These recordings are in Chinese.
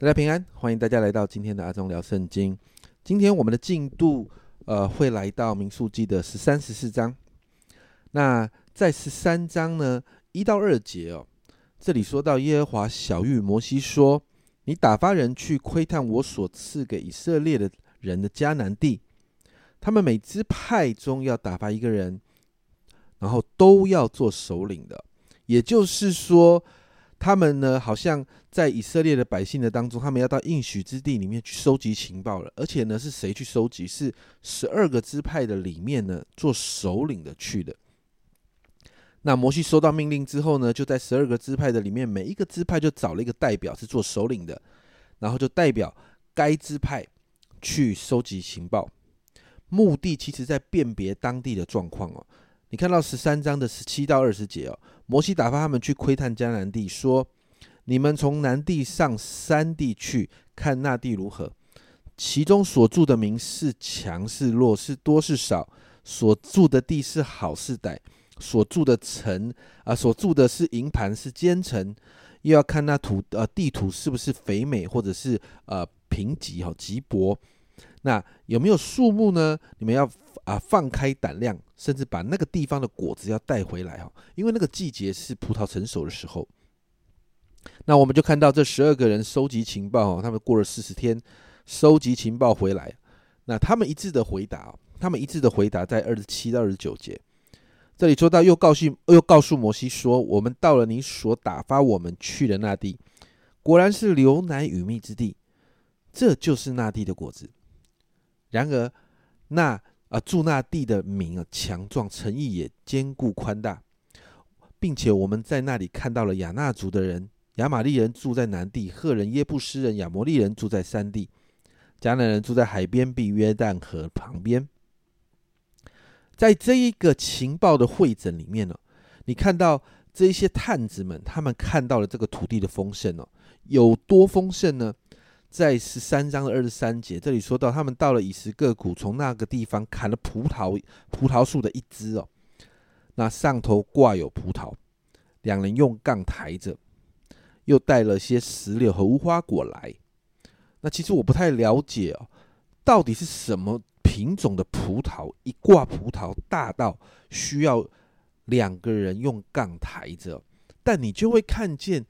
大家平安，欢迎大家来到今天的阿忠聊圣经。今天我们的进度，呃，会来到民数记的十三、十四章。那在十三章呢，一到二节哦，这里说到耶和华小玉摩西说：“你打发人去窥探我所赐给以色列的人的迦南地，他们每支派中要打发一个人，然后都要做首领的。也就是说。”他们呢，好像在以色列的百姓的当中，他们要到应许之地里面去收集情报了。而且呢，是谁去收集？是十二个支派的里面呢，做首领的去的。那摩西收到命令之后呢，就在十二个支派的里面，每一个支派就找了一个代表是做首领的，然后就代表该支派去收集情报。目的其实在辨别当地的状况哦。你看到十三章的十七到二十节哦，摩西打发他们去窥探迦南地，说：“你们从南地上山地去看那地如何？其中所住的民是强是弱，是多是少？所住的地是好是歹？所住的城啊，所住的是营盘是坚城？又要看那土呃地图是不是肥美，或者是呃贫瘠哈瘠薄？那有没有树木呢？你们要。”啊，放开胆量，甚至把那个地方的果子要带回来哈，因为那个季节是葡萄成熟的时候。那我们就看到这十二个人收集情报哦，他们过了四十天收集情报回来，那他们一致的回答，他们一致的回答在二十七到二十九节，这里说到又告诉又告诉摩西说，我们到了你所打发我们去的那地，果然是流奶与蜜之地，这就是那地的果子。然而那。啊，住那地的民啊，强壮，诚意也坚固宽大，并且我们在那里看到了亚纳族的人，亚玛利人住在南地，赫人、耶布斯人、亚摩利人住在山地，迦南人住在海边，比约旦河旁边。在这一个情报的会诊里面呢，你看到这些探子们，他们看到了这个土地的丰盛哦，有多丰盛呢？在十三章的二十三节，这里说到他们到了以实各谷，从那个地方砍了葡萄葡萄树的一枝哦，那上头挂有葡萄，两人用杠抬着，又带了些石榴和无花果来。那其实我不太了解哦，到底是什么品种的葡萄，一挂葡萄大到需要两个人用杠抬着，但你就会看见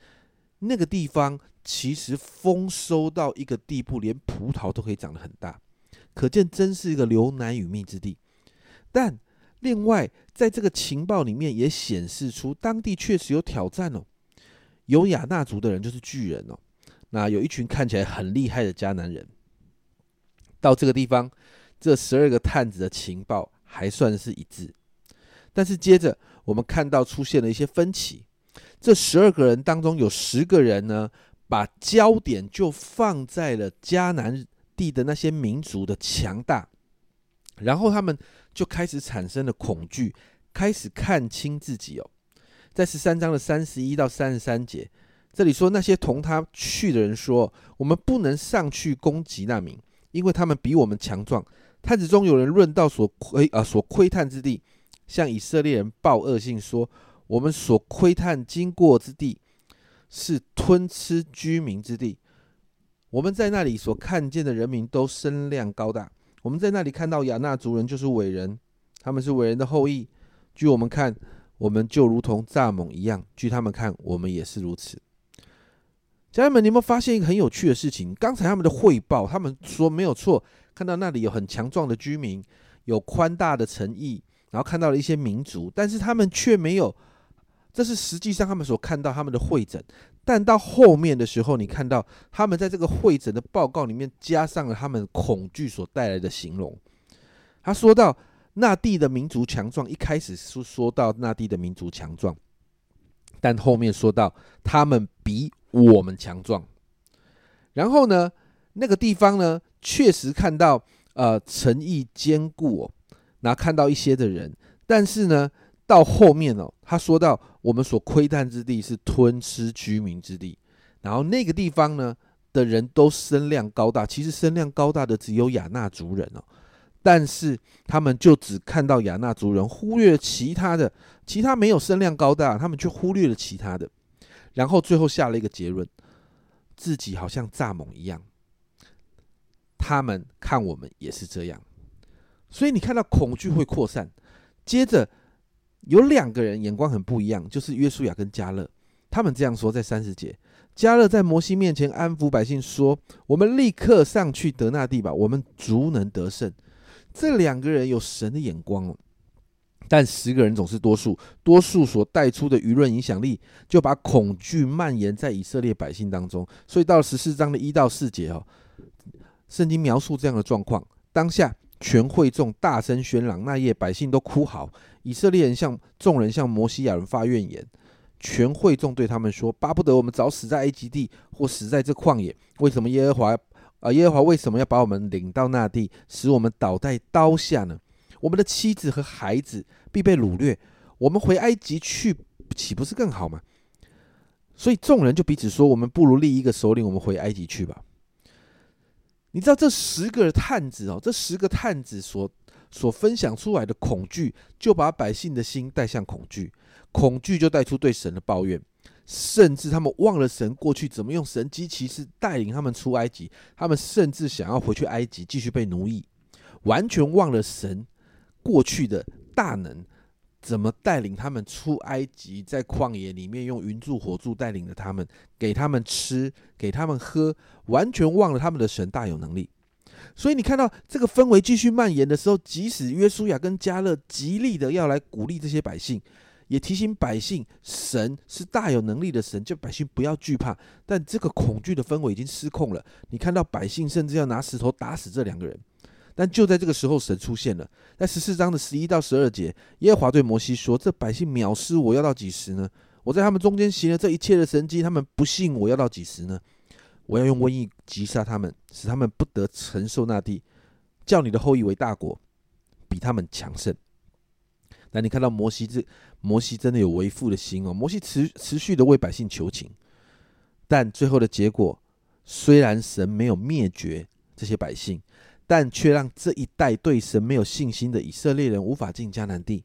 那个地方。其实丰收到一个地步，连葡萄都可以长得很大，可见真是一个流奶与蜜之地。但另外，在这个情报里面也显示出，当地确实有挑战哦。有亚纳族的人就是巨人哦，那有一群看起来很厉害的迦南人。到这个地方，这十二个探子的情报还算是一致，但是接着我们看到出现了一些分歧。这十二个人当中有十个人呢。把焦点就放在了迦南地的那些民族的强大，然后他们就开始产生了恐惧，开始看清自己哦。在十三章的三十一到三十三节，这里说那些同他去的人说：“我们不能上去攻击那民，因为他们比我们强壮。”探子中有人论到所窥啊所窥探之地，向以色列人报恶信说：“我们所窥探经过之地。”是吞吃居民之地。我们在那里所看见的人民都身量高大。我们在那里看到亚纳族人就是伟人，他们是伟人的后裔。据我们看，我们就如同蚱蜢一样；据他们看，我们也是如此。家人们，你有没有发现一个很有趣的事情？刚才他们的汇报，他们说没有错，看到那里有很强壮的居民，有宽大的诚意，然后看到了一些民族，但是他们却没有。这是实际上他们所看到他们的会诊，但到后面的时候，你看到他们在这个会诊的报告里面加上了他们恐惧所带来的形容。他说到那地的民族强壮，一开始是说到那地的民族强壮，但后面说到他们比我们强壮。然后呢，那个地方呢，确实看到呃诚意坚固哦，然后看到一些的人，但是呢。到后面哦，他说到我们所窥探之地是吞吃居民之地，然后那个地方呢的人都身量高大，其实身量高大的只有亚纳族人哦，但是他们就只看到亚纳族人，忽略其他的，其他没有身量高大，他们却忽略了其他的，然后最后下了一个结论：自己好像蚱蜢一样，他们看我们也是这样，所以你看到恐惧会扩散。接着有两个人眼光很不一样，就是约书亚跟加勒，他们这样说在三十节。加勒在摩西面前安抚百姓说：“我们立刻上去得那地吧，我们足能得胜。”这两个人有神的眼光哦，但十个人总是多数，多数所带出的舆论影响力，就把恐惧蔓延在以色列百姓当中。所以到十四章的一到四节哦，圣经描述这样的状况：当下全会众大声喧嚷，那夜百姓都哭嚎，以色列人向众人向摩西亚人发怨言。全会众对他们说：“巴不得我们早死在埃及地，或死在这旷野。为什么耶和华啊？耶和华为什么要把我们领到那地，使我们倒在刀下呢？我们的妻子和孩子必被掳掠。我们回埃及去，岂不是更好吗？”所以众人就彼此说：“我们不如立一个首领，我们回埃及去吧。”你知道这十个探子哦，这十个探子所所分享出来的恐惧，就把百姓的心带向恐惧。恐惧就带出对神的抱怨，甚至他们忘了神过去怎么用神机骑士带领他们出埃及，他们甚至想要回去埃及继续被奴役，完全忘了神过去的大能，怎么带领他们出埃及，在旷野里面用云柱火柱带领着他们，给他们吃，给他们喝，完全忘了他们的神大有能力。所以你看到这个氛围继续蔓延的时候，即使约书亚跟加勒极力的要来鼓励这些百姓。也提醒百姓，神是大有能力的神，叫百姓不要惧怕。但这个恐惧的氛围已经失控了。你看到百姓甚至要拿石头打死这两个人。但就在这个时候，神出现了。在十四章的十一到十二节，耶和华对摩西说：“这百姓藐视我要到几时呢？我在他们中间行了这一切的神迹，他们不信我要到几时呢？我要用瘟疫击杀他们，使他们不得承受那地，叫你的后裔为大国，比他们强盛。”那你看到摩西这？摩西真的有为父的心哦。摩西持持续的为百姓求情，但最后的结果，虽然神没有灭绝这些百姓，但却让这一代对神没有信心的以色列人无法进迦南地，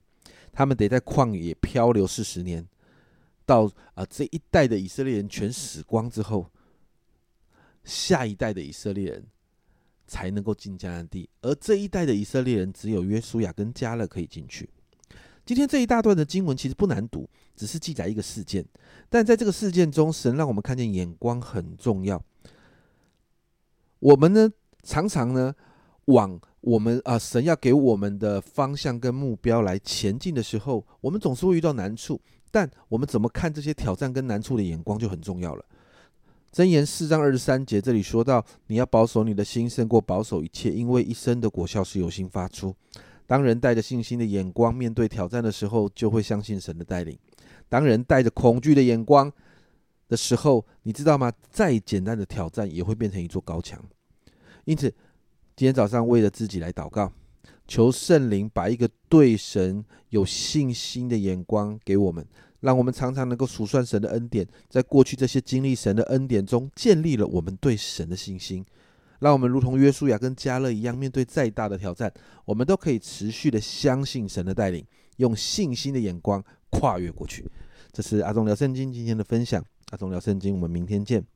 他们得在旷野漂流四十年，到啊这一代的以色列人全死光之后，下一代的以色列人才能够进迦南地，而这一代的以色列人只有约书亚跟加勒可以进去。今天这一大段的经文其实不难读，只是记载一个事件。但在这个事件中，神让我们看见眼光很重要。我们呢，常常呢，往我们啊，神要给我们的方向跟目标来前进的时候，我们总是会遇到难处。但我们怎么看这些挑战跟难处的眼光就很重要了。箴言四章二十三节这里说到：你要保守你的心胜过保守一切，因为一生的果效是由心发出。当人带着信心的眼光面对挑战的时候，就会相信神的带领；当人带着恐惧的眼光的时候，你知道吗？再简单的挑战也会变成一座高墙。因此，今天早上为了自己来祷告，求圣灵把一个对神有信心的眼光给我们，让我们常常能够数算神的恩典，在过去这些经历神的恩典中，建立了我们对神的信心。让我们如同约书亚跟加勒一样，面对再大的挑战，我们都可以持续的相信神的带领，用信心的眼光跨越过去。这是阿忠聊圣经今天的分享。阿忠聊圣经，我们明天见。